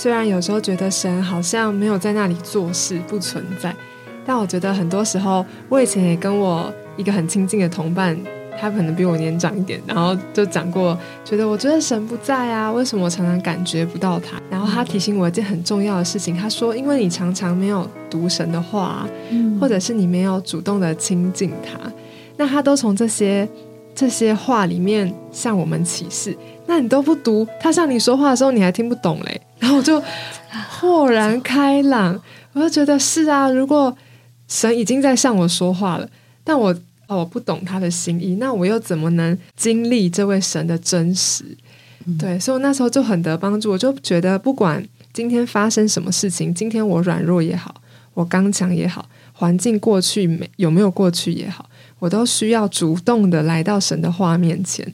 虽然有时候觉得神好像没有在那里做事，不存在，但我觉得很多时候，我以前也跟我一个很亲近的同伴。他可能比我年长一点，然后就讲过，觉得我觉得神不在啊，为什么我常常感觉不到他？然后他提醒我一件很重要的事情，他说，因为你常常没有读神的话，或者是你没有主动的亲近他，那他都从这些这些话里面向我们启示，那你都不读，他向你说话的时候你还听不懂嘞，然后我就豁然开朗，我就觉得是啊，如果神已经在向我说话了，但我。哦，我不懂他的心意，那我又怎么能经历这位神的真实？对，所以我那时候就很得帮助。我就觉得，不管今天发生什么事情，今天我软弱也好，我刚强也好，环境过去没有没有过去也好，我都需要主动的来到神的话面前。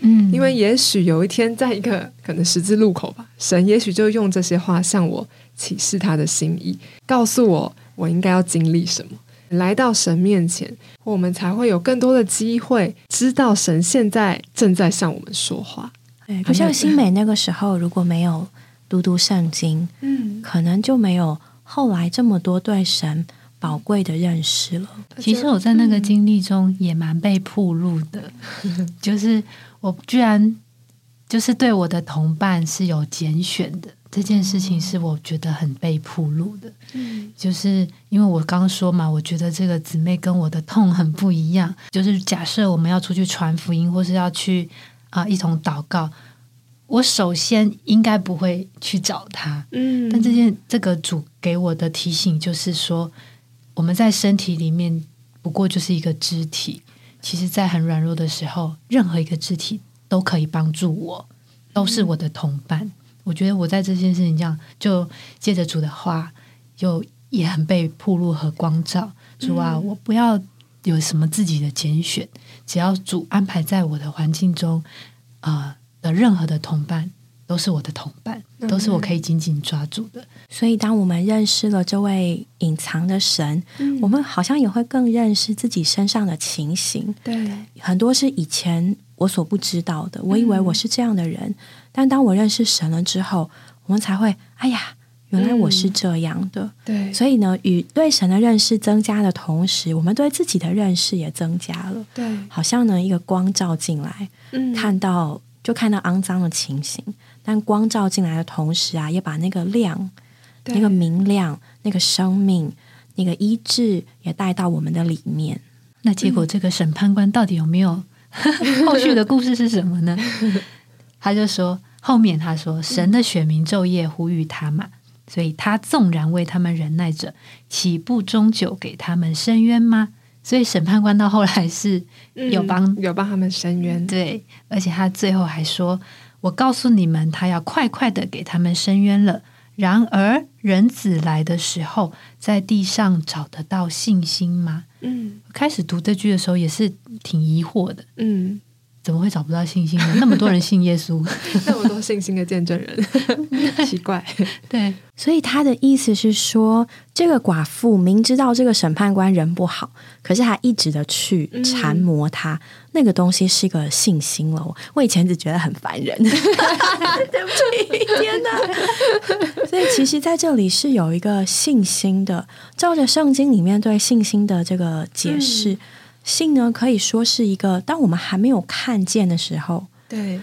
嗯，因为也许有一天，在一个可能十字路口吧，神也许就用这些话向我启示他的心意，告诉我我应该要经历什么。来到神面前，我们才会有更多的机会知道神现在正在向我们说话。对，不像新美那个时候，如果没有读读圣经，嗯，可能就没有后来这么多对神宝贵的认识了。其实我在那个经历中也蛮被铺路的，就是我居然就是对我的同伴是有拣选的。这件事情是我觉得很被铺路的，嗯，就是因为我刚说嘛，我觉得这个姊妹跟我的痛很不一样。就是假设我们要出去传福音，或是要去啊一同祷告，我首先应该不会去找他，嗯。但这件这个主给我的提醒就是说，我们在身体里面不过就是一个肢体，其实，在很软弱的时候，任何一个肢体都可以帮助我，都是我的同伴。我觉得我在这件事情上，就借着主的话，就也很被铺路和光照。主啊，我不要有什么自己的拣选，只要主安排在我的环境中，啊的任何的同伴都是我的同伴，都是我可以紧紧抓住的。所以，当我们认识了这位隐藏的神，我们好像也会更认识自己身上的情形。对，很多是以前我所不知道的。我以为我是这样的人。但当我认识神了之后，我们才会哎呀，原来我是这样的。对，所以呢，与对神的认识增加的同时，我们对自己的认识也增加了。对，好像呢，一个光照进来，嗯，看到就看到肮脏的情形，但光照进来的同时啊，也把那个亮、那个明亮、那个生命、那个医治也带到我们的里面。那结果，这个审判官到底有没有 后续的故事是什么呢？他就说，后面他说，神的选民昼夜呼吁他嘛，所以他纵然为他们忍耐着，岂不终究给他们伸冤吗？所以审判官到后来是有帮有帮他们伸冤，对，而且他最后还说，我告诉你们，他要快快的给他们伸冤了。然而人子来的时候，在地上找得到信心吗？嗯，开始读这句的时候也是挺疑惑的，嗯。怎么会找不到信心呢？那么多人信耶稣，那么多信心的见证人，奇怪。对，所以他的意思是说，这个寡妇明知道这个审判官人不好，可是还一直的去缠磨他。那个东西是一个信心了。我以前只觉得很烦人，对不起，天哪！所以其实在这里是有一个信心的，照着圣经里面对信心的这个解释。信呢，可以说是一个，当我们还没有看见的时候，对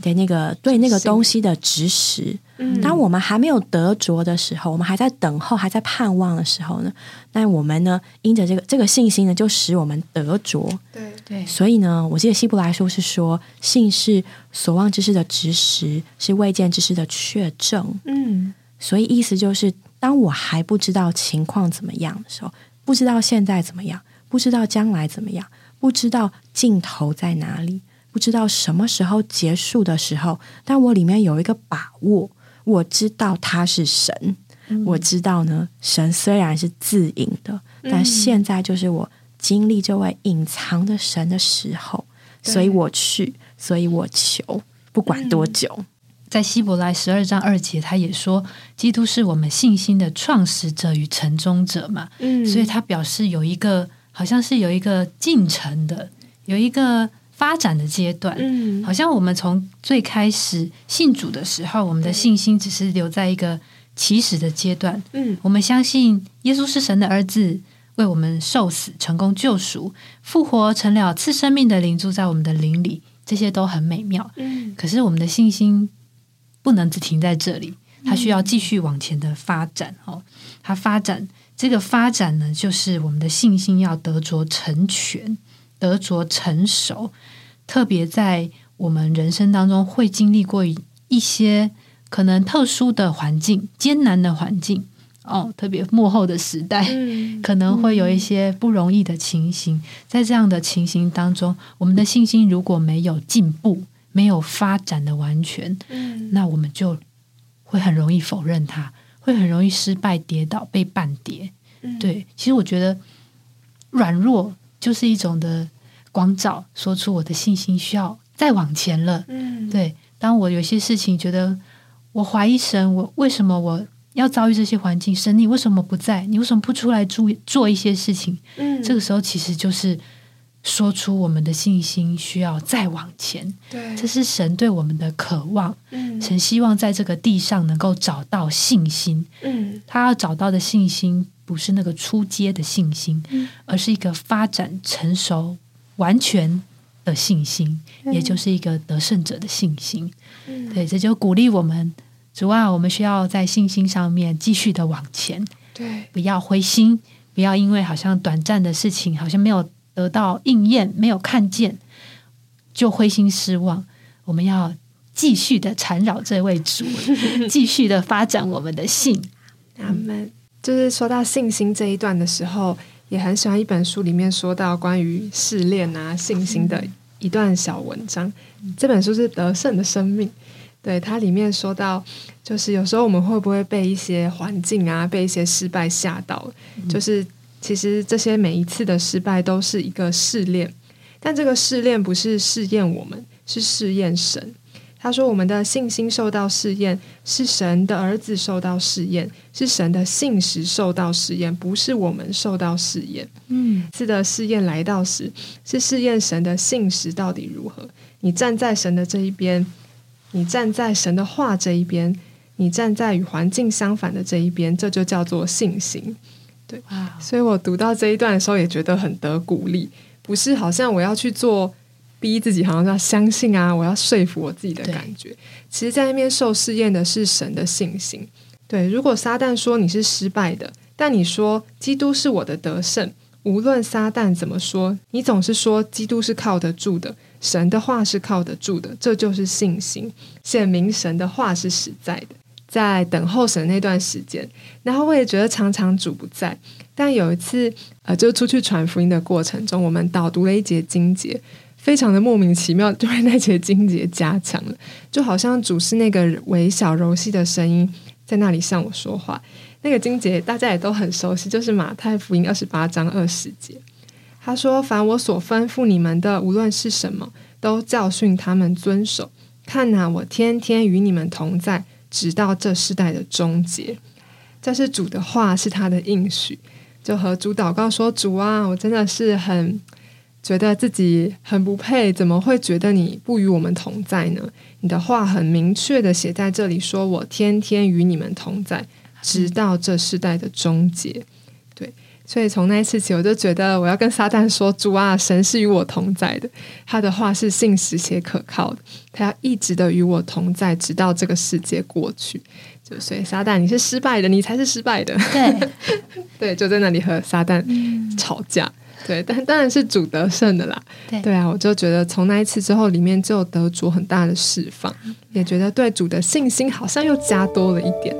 的那个对那个东西的指使。当我们还没有得着的时候，我们还在等候，还在盼望的时候呢，那我们呢，因着这个这个信心呢，就使我们得着。对对，所以呢，我记得希伯来书是说，信是所望之事的指实，是未见之事的确证。嗯，所以意思就是，当我还不知道情况怎么样的时候，不知道现在怎么样。不知道将来怎么样，不知道尽头在哪里，不知道什么时候结束的时候，但我里面有一个把握，我知道他是神，我知道呢，神虽然是自隐的，但现在就是我经历这位隐藏的神的时候，所以我去，所以我求，不管多久。在希伯来十二章二节，他也说，基督是我们信心的创始者与成终者嘛，嗯，所以他表示有一个。好像是有一个进程的，有一个发展的阶段。嗯，好像我们从最开始信主的时候，我们的信心只是留在一个起始的阶段。嗯，我们相信耶稣是神的儿子，为我们受死，成功救赎，复活成了赐生命的灵，住在我们的灵里，这些都很美妙。嗯，可是我们的信心不能只停在这里，它需要继续往前的发展。哦，它发展。这个发展呢，就是我们的信心要得着成全，得着成熟。特别在我们人生当中，会经历过一些可能特殊的环境、艰难的环境哦，特别幕后的时代，可能会有一些不容易的情形。在这样的情形当中，我们的信心如果没有进步、没有发展的完全，那我们就会很容易否认它。会很容易失败、跌倒、被绊跌。对，其实我觉得软弱就是一种的光照，说出我的信心需要再往前了。嗯，对。当我有些事情觉得我怀疑神，我为什么我要遭遇这些环境？神，你为什么不在？你为什么不出来做做一些事情？嗯，这个时候其实就是。说出我们的信心需要再往前，对，这是神对我们的渴望。嗯，神希望在这个地上能够找到信心。嗯，他要找到的信心不是那个出街的信心，而是一个发展成熟、完全的信心，也就是一个得胜者的信心。嗯，对，这就鼓励我们，主啊，我们需要在信心上面继续的往前。对，不要灰心，不要因为好像短暂的事情，好像没有。得到应验没有看见就灰心失望，我们要继续的缠绕这位主，继续的发展我们的信。他们就是说到信心这一段的时候，也很喜欢一本书里面说到关于试炼啊信心的一段小文章。这本书是《得胜的生命》，对它里面说到，就是有时候我们会不会被一些环境啊，被一些失败吓到，就是。其实这些每一次的失败都是一个试炼，但这个试炼不是试验我们，是试验神。他说：“我们的信心受到试验，是神的儿子受到试验，是神的信实受到试验，不是我们受到试验。”嗯，次的试验来到时，是试验神的信实到底如何。你站在神的这一边，你站在神的话这一边，你站在与环境相反的这一边，这就叫做信心。对，所以我读到这一段的时候也觉得很得鼓励，不是好像我要去做逼自己，好像要相信啊，我要说服我自己的感觉。其实，在那边受试验的是神的信心。对，如果撒旦说你是失败的，但你说基督是我的得胜，无论撒旦怎么说，你总是说基督是靠得住的，神的话是靠得住的，这就是信心，显明神的话是实在的。在等候神那段时间，然后我也觉得常常主不在。但有一次，呃，就出去传福音的过程中，我们导读了一节经节，非常的莫名其妙，就被那节经节加强了，就好像主是那个微小柔细的声音在那里向我说话。那个经节大家也都很熟悉，就是马太福音二十八章二十节，他说：“凡我所吩咐你们的，无论是什么，都教训他们遵守。看哪，我天天与你们同在。”直到这世代的终结，这是主的话，是他的应许。就和主祷告说：“主啊，我真的是很觉得自己很不配，怎么会觉得你不与我们同在呢？你的话很明确的写在这里，说我天天与你们同在，直到这世代的终结。”对。所以从那一次起，我就觉得我要跟撒旦说：“主啊，神是与我同在的，他的话是信实且可靠的，他要一直的与我同在，直到这个世界过去。”就所以撒旦，你是失败的，你才是失败的。对对，就在那里和撒旦吵架。对，但当然是主得胜的啦。对啊，我就觉得从那一次之后，里面就得主很大的释放，也觉得对主的信心好像又加多了一点。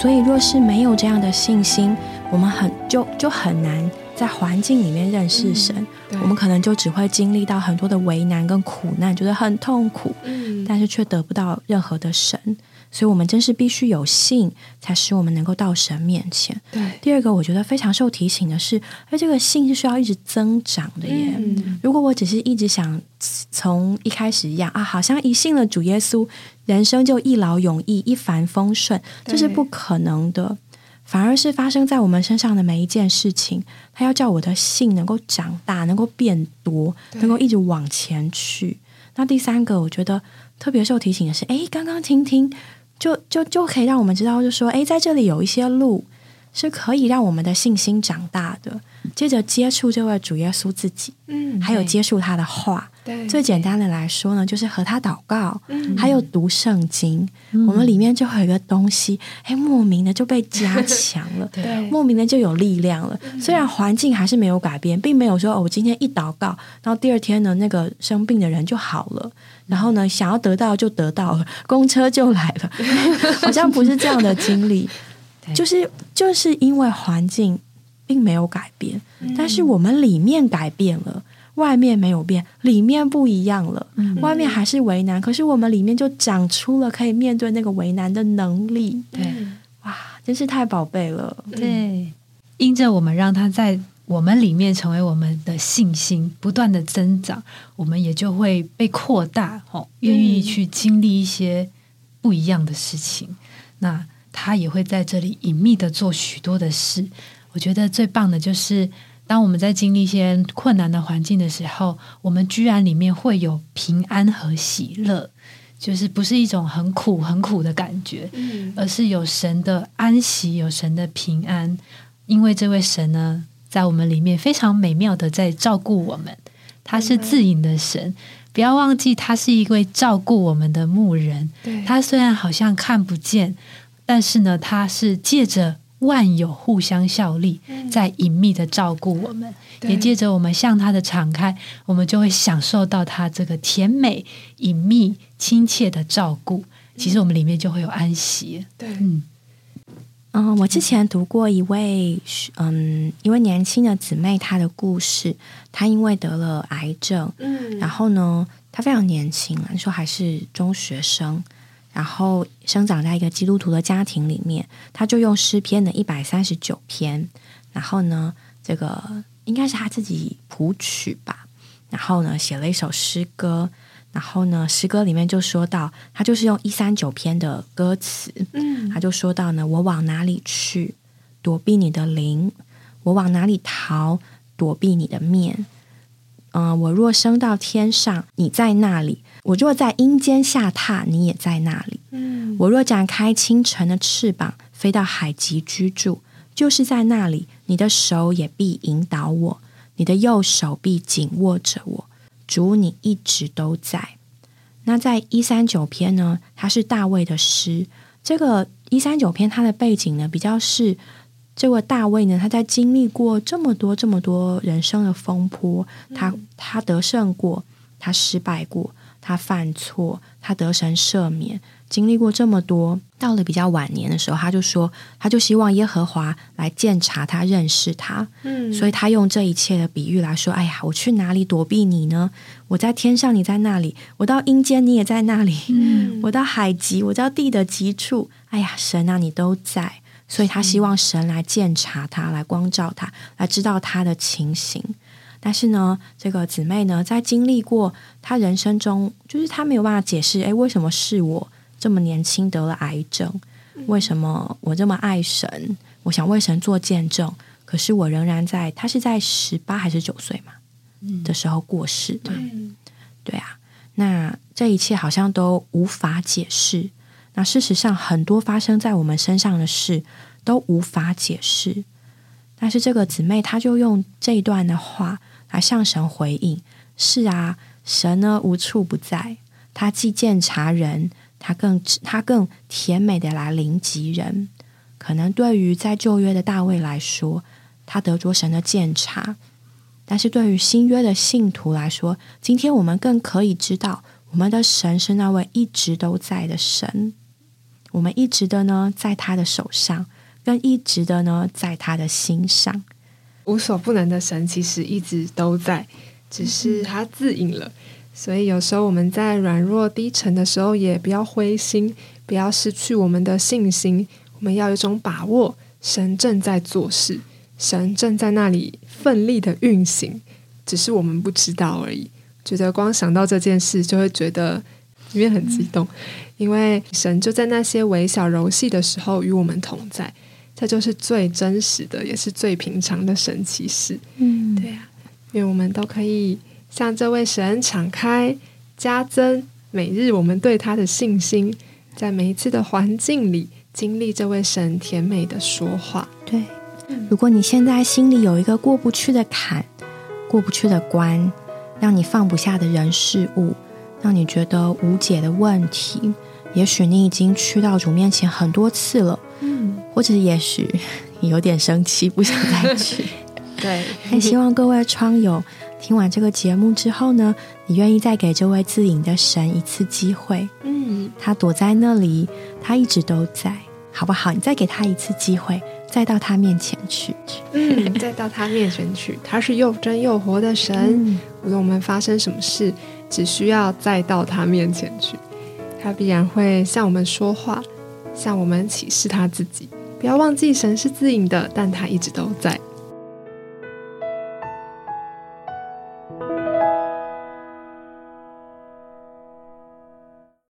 所以，若是没有这样的信心，我们很就就很难在环境里面认识神，我们可能就只会经历到很多的为难跟苦难，觉得很痛苦，嗯，但是却得不到任何的神。所以，我们真是必须有信，才使我们能够到神面前。对，第二个，我觉得非常受提醒的是，而这个信是需要一直增长的耶。如果我只是一直想从一开始一样啊，好像一信了主耶稣，人生就一劳永逸、一帆风顺，这是不可能的。反而是发生在我们身上的每一件事情，他要叫我的信能够长大，能够变多，能够一直往前去。那第三个，我觉得特别受提醒的是，哎，刚刚听听。就就就可以让我们知道，就说，哎，在这里有一些路是可以让我们的信心长大的。接着接触这位主耶稣自己，嗯，还有接触他的话。对，最简单的来说呢，就是和他祷告，嗯，还有读圣经。我们里面就有一个东西，哎，莫名的就被加强了，对，莫名的就有力量了。虽然环境还是没有改变，并没有说，哦，我今天一祷告，然后第二天呢，那个生病的人就好了。然后呢，想要得到就得到了，公车就来了，好像不是这样的经历，就是就是因为环境并没有改变，但是我们里面改变了，外面没有变，里面不一样了，外面还是为难，可是我们里面就长出了可以面对那个为难的能力，对，哇，真是太宝贝了，对，因着我们让他在。我们里面成为我们的信心不断的增长，我们也就会被扩大，哦，愿意去经历一些不一样的事情。那他也会在这里隐秘的做许多的事。我觉得最棒的就是，当我们在经历一些困难的环境的时候，我们居然里面会有平安和喜乐，就是不是一种很苦很苦的感觉，而是有神的安息，有神的平安。因为这位神呢。在我们里面非常美妙的在照顾我们，他是自隐的神，不要忘记他是一位照顾我们的牧人。他虽然好像看不见，但是呢，他是借着万有互相效力，在隐秘的照顾我们，也借着我们向他的敞开，我们就会享受到他这个甜美、隐秘、亲切的照顾。其实我们里面就会有安息。对，嗯。嗯，我之前读过一位嗯一位年轻的姊妹，她的故事。她因为得了癌症，嗯，然后呢，她非常年轻那时候还是中学生，然后生长在一个基督徒的家庭里面，他就用诗篇的一百三十九篇，然后呢，这个应该是他自己谱曲吧，然后呢，写了一首诗歌。然后呢，诗歌里面就说到，他就是用一三九篇的歌词，嗯，他就说到呢，我往哪里去躲避你的灵？我往哪里逃躲避你的面？嗯，我若升到天上，你在那里；我若在阴间下榻，你也在那里。嗯，我若展开清晨的翅膀，飞到海极居住，就是在那里，你的手也必引导我，你的右手臂紧握着我。主，你一直都在。那在一三九篇呢？它是大卫的诗。这个一三九篇，它的背景呢，比较是这位大卫呢，他在经历过这么多、这么多人生的风波，他他得胜过，他失败过，他犯错，他得神赦免。经历过这么多，到了比较晚年的时候，他就说，他就希望耶和华来鉴察他，认识他。嗯，所以他用这一切的比喻来说：“哎呀，我去哪里躲避你呢？我在天上，你在那里；我到阴间，你也在那里；我到海极，我到地的极处。哎呀，神啊，你都在。所以他希望神来鉴察他，来光照他，来知道他的情形。但是呢，这个姊妹呢，在经历过他人生中，就是他没有办法解释，哎，为什么是我？”这么年轻得了癌症，为什么我这么爱神？我想为神做见证，可是我仍然在。他是在十八还是九岁嘛的时候过世的？对啊，那这一切好像都无法解释。那事实上，很多发生在我们身上的事都无法解释。但是这个姊妹，她就用这一段的话来向神回应：是啊，神呢无处不在，他既见察人。他更他更甜美的来临及人，可能对于在旧约的大卫来说，他得着神的鉴察；但是对于新约的信徒来说，今天我们更可以知道，我们的神是那位一直都在的神。我们一直的呢，在他的手上，跟一直的呢，在他的心上。无所不能的神其实一直都在，只是他自隐了。所以有时候我们在软弱低沉的时候，也不要灰心，不要失去我们的信心。我们要有一种把握，神正在做事，神正在那里奋力的运行，只是我们不知道而已。觉得光想到这件事，就会觉得里面很激动，因为神就在那些微小柔细的时候与我们同在，这就是最真实的，也是最平常的神奇事。嗯，对呀，愿我们都可以向这位神敞开，加增每日我们对他的信心，在每一次的环境里经历这位神甜美的说话。对，如果你现在心里有一个过不去的坎，过不去的关。让你放不下的人事物，让你觉得无解的问题，也许你已经去到主面前很多次了，嗯，或者也许你有点生气，不想再去。对，但希望各位窗友听完这个节目之后呢，你愿意再给这位自隐的神一次机会。嗯，他躲在那里，他一直都在，好不好？你再给他一次机会。再到他面前去，嗯，再到他面前去，他是又真又活的神。无论我们发生什么事，只需要再到他面前去，他必然会向我们说话，向我们启示他自己。不要忘记，神是自隐的，但他一直都在。